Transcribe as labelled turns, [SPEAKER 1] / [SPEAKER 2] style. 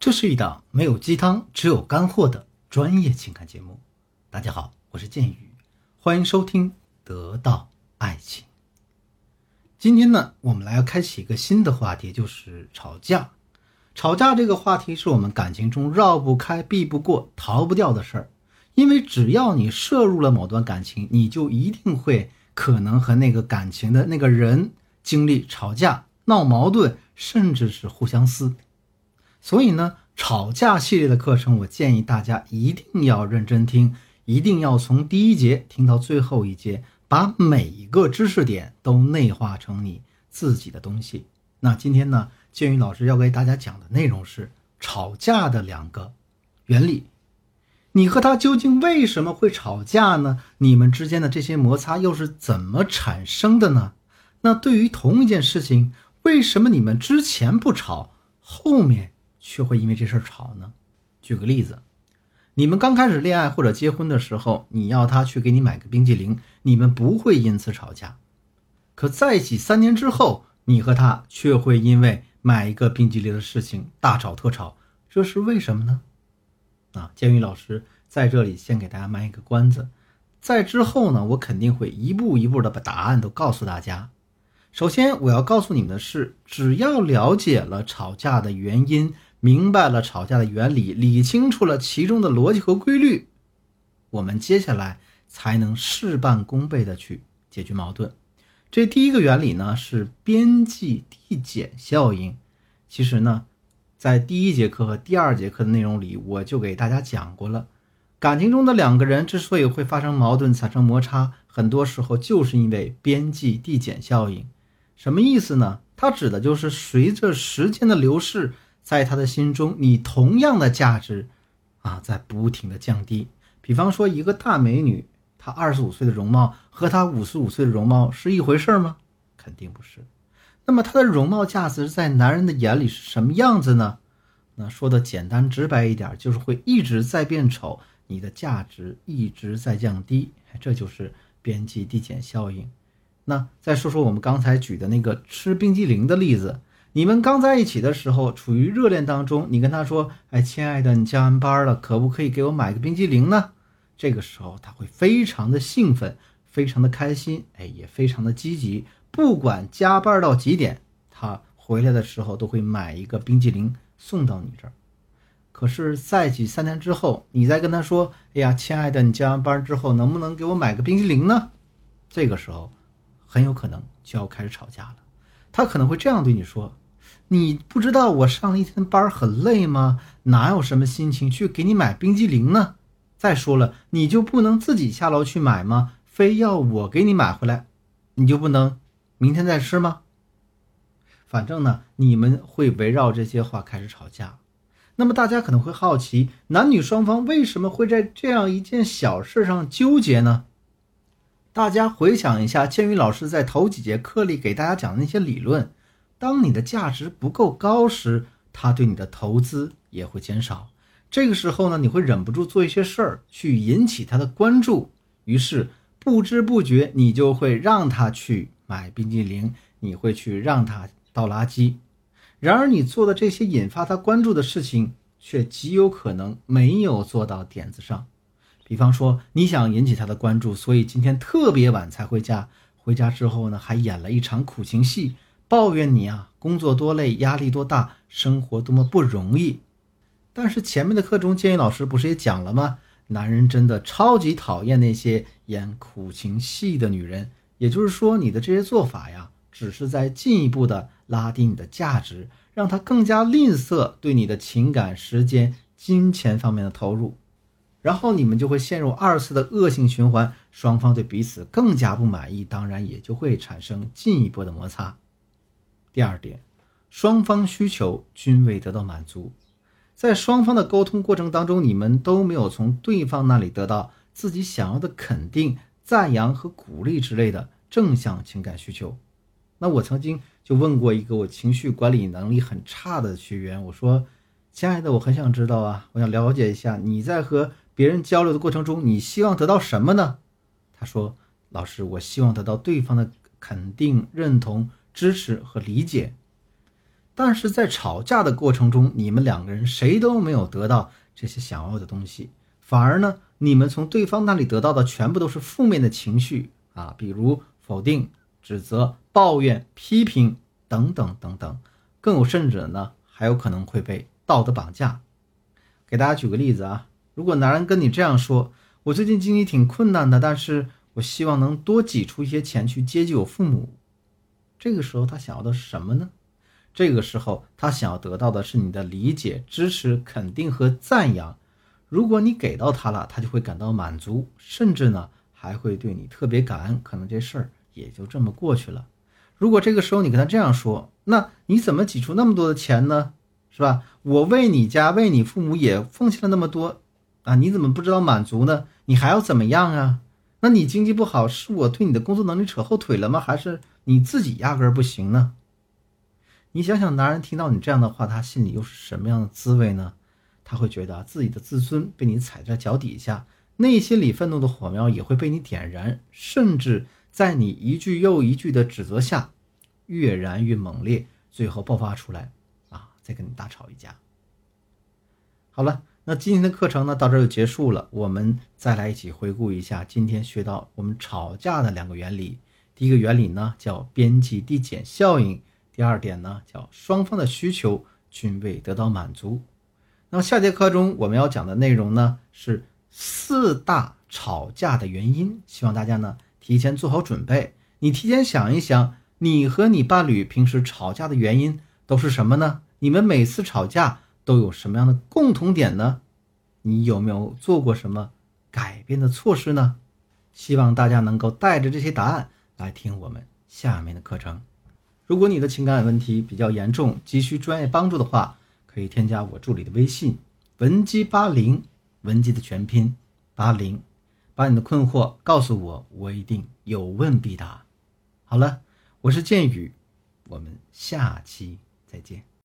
[SPEAKER 1] 这是一档没有鸡汤，只有干货的专业情感节目。大家好，我是剑宇，欢迎收听《得到爱情》。今天呢，我们来要开启一个新的话题，就是吵架。吵架这个话题是我们感情中绕不开、避不过、逃不掉的事儿。因为只要你涉入了某段感情，你就一定会可能和那个感情的那个人经历吵架、闹矛盾，甚至是互相撕。所以呢，吵架系列的课程，我建议大家一定要认真听，一定要从第一节听到最后一节，把每一个知识点都内化成你自己的东西。那今天呢，建宇老师要给大家讲的内容是吵架的两个原理。你和他究竟为什么会吵架呢？你们之间的这些摩擦又是怎么产生的呢？那对于同一件事情，为什么你们之前不吵，后面？却会因为这事儿吵呢。举个例子，你们刚开始恋爱或者结婚的时候，你要他去给你买个冰激凌，你们不会因此吵架。可在一起三年之后，你和他却会因为买一个冰激凌的事情大吵特吵，这是为什么呢？啊，建宇老师在这里先给大家卖一个关子，在之后呢，我肯定会一步一步的把答案都告诉大家。首先，我要告诉你们的是，只要了解了吵架的原因。明白了吵架的原理，理清楚了其中的逻辑和规律，我们接下来才能事半功倍的去解决矛盾。这第一个原理呢是边际递减效应。其实呢，在第一节课和第二节课的内容里，我就给大家讲过了。感情中的两个人之所以会发生矛盾、产生摩擦，很多时候就是因为边际递减效应。什么意思呢？它指的就是随着时间的流逝。在他的心中，你同样的价值，啊，在不停的降低。比方说，一个大美女，她二十五岁的容貌和她五十五岁的容貌是一回事吗？肯定不是。那么，她的容貌价值在男人的眼里是什么样子呢？那说的简单直白一点，就是会一直在变丑，你的价值一直在降低，这就是边际递减效应。那再说说我们刚才举的那个吃冰激凌的例子。你们刚在一起的时候，处于热恋当中，你跟他说：“哎，亲爱的，你加完班了，可不可以给我买个冰激凌呢？”这个时候他会非常的兴奋，非常的开心，哎，也非常的积极。不管加班到几点，他回来的时候都会买一个冰激凌送到你这儿。可是在一起三天之后，你再跟他说：“哎呀，亲爱的，你加完班之后能不能给我买个冰激凌呢？”这个时候很有可能就要开始吵架了。他可能会这样对你说。你不知道我上了一天班很累吗？哪有什么心情去给你买冰激凌呢？再说了，你就不能自己下楼去买吗？非要我给你买回来，你就不能明天再吃吗？反正呢，你们会围绕这些话开始吵架。那么大家可能会好奇，男女双方为什么会在这样一件小事上纠结呢？大家回想一下，千羽老师在头几节课里给大家讲的那些理论。当你的价值不够高时，他对你的投资也会减少。这个时候呢，你会忍不住做一些事儿去引起他的关注，于是不知不觉你就会让他去买冰激凌，你会去让他倒垃圾。然而，你做的这些引发他关注的事情，却极有可能没有做到点子上。比方说，你想引起他的关注，所以今天特别晚才回家，回家之后呢，还演了一场苦情戏。抱怨你啊，工作多累，压力多大，生活多么不容易。但是前面的课中，建议老师不是也讲了吗？男人真的超级讨厌那些演苦情戏的女人。也就是说，你的这些做法呀，只是在进一步的拉低你的价值，让他更加吝啬对你的情感、时间、金钱方面的投入。然后你们就会陷入二次的恶性循环，双方对彼此更加不满意，当然也就会产生进一步的摩擦。第二点，双方需求均未得到满足，在双方的沟通过程当中，你们都没有从对方那里得到自己想要的肯定、赞扬和鼓励之类的正向情感需求。那我曾经就问过一个我情绪管理能力很差的学员，我说：“亲爱的，我很想知道啊，我想了解一下你在和别人交流的过程中，你希望得到什么呢？”他说：“老师，我希望得到对方的肯定、认同。”支持和理解。但是在吵架的过程中，你们两个人谁都没有得到这些想要的东西，反而呢，你们从对方那里得到的全部都是负面的情绪啊，比如否定、指责、抱怨、批评等等等等，更有甚者呢，还有可能会被道德绑架。给大家举个例子啊，如果男人跟你这样说：“我最近经济挺困难的，但是我希望能多挤出一些钱去接济我父母。”这个时候他想要的是什么呢？这个时候他想要得到的是你的理解、支持、肯定和赞扬。如果你给到他了，他就会感到满足，甚至呢还会对你特别感恩。可能这事儿也就这么过去了。如果这个时候你跟他这样说，那你怎么挤出那么多的钱呢？是吧？我为你家、为你父母也奉献了那么多啊，你怎么不知道满足呢？你还要怎么样啊？那你经济不好，是我对你的工作能力扯后腿了吗？还是？你自己压根儿不行呢，你想想，男人听到你这样的话，他心里又是什么样的滋味呢？他会觉得自己的自尊被你踩在脚底下，内心里愤怒的火苗也会被你点燃，甚至在你一句又一句的指责下，越燃越猛烈，最后爆发出来，啊，再跟你大吵一架。好了，那今天的课程呢，到这就结束了。我们再来一起回顾一下今天学到我们吵架的两个原理。第一个原理呢叫边际递减效应，第二点呢叫双方的需求均未得到满足。那么下节课中我们要讲的内容呢是四大吵架的原因，希望大家呢提前做好准备。你提前想一想，你和你伴侣平时吵架的原因都是什么呢？你们每次吵架都有什么样的共同点呢？你有没有做过什么改变的措施呢？希望大家能够带着这些答案。来听我们下面的课程。如果你的情感问题比较严重，急需专业帮助的话，可以添加我助理的微信文姬八零，文姬的全拼八零，把你的困惑告诉我，我一定有问必答。好了，我是剑宇，我们下期再见。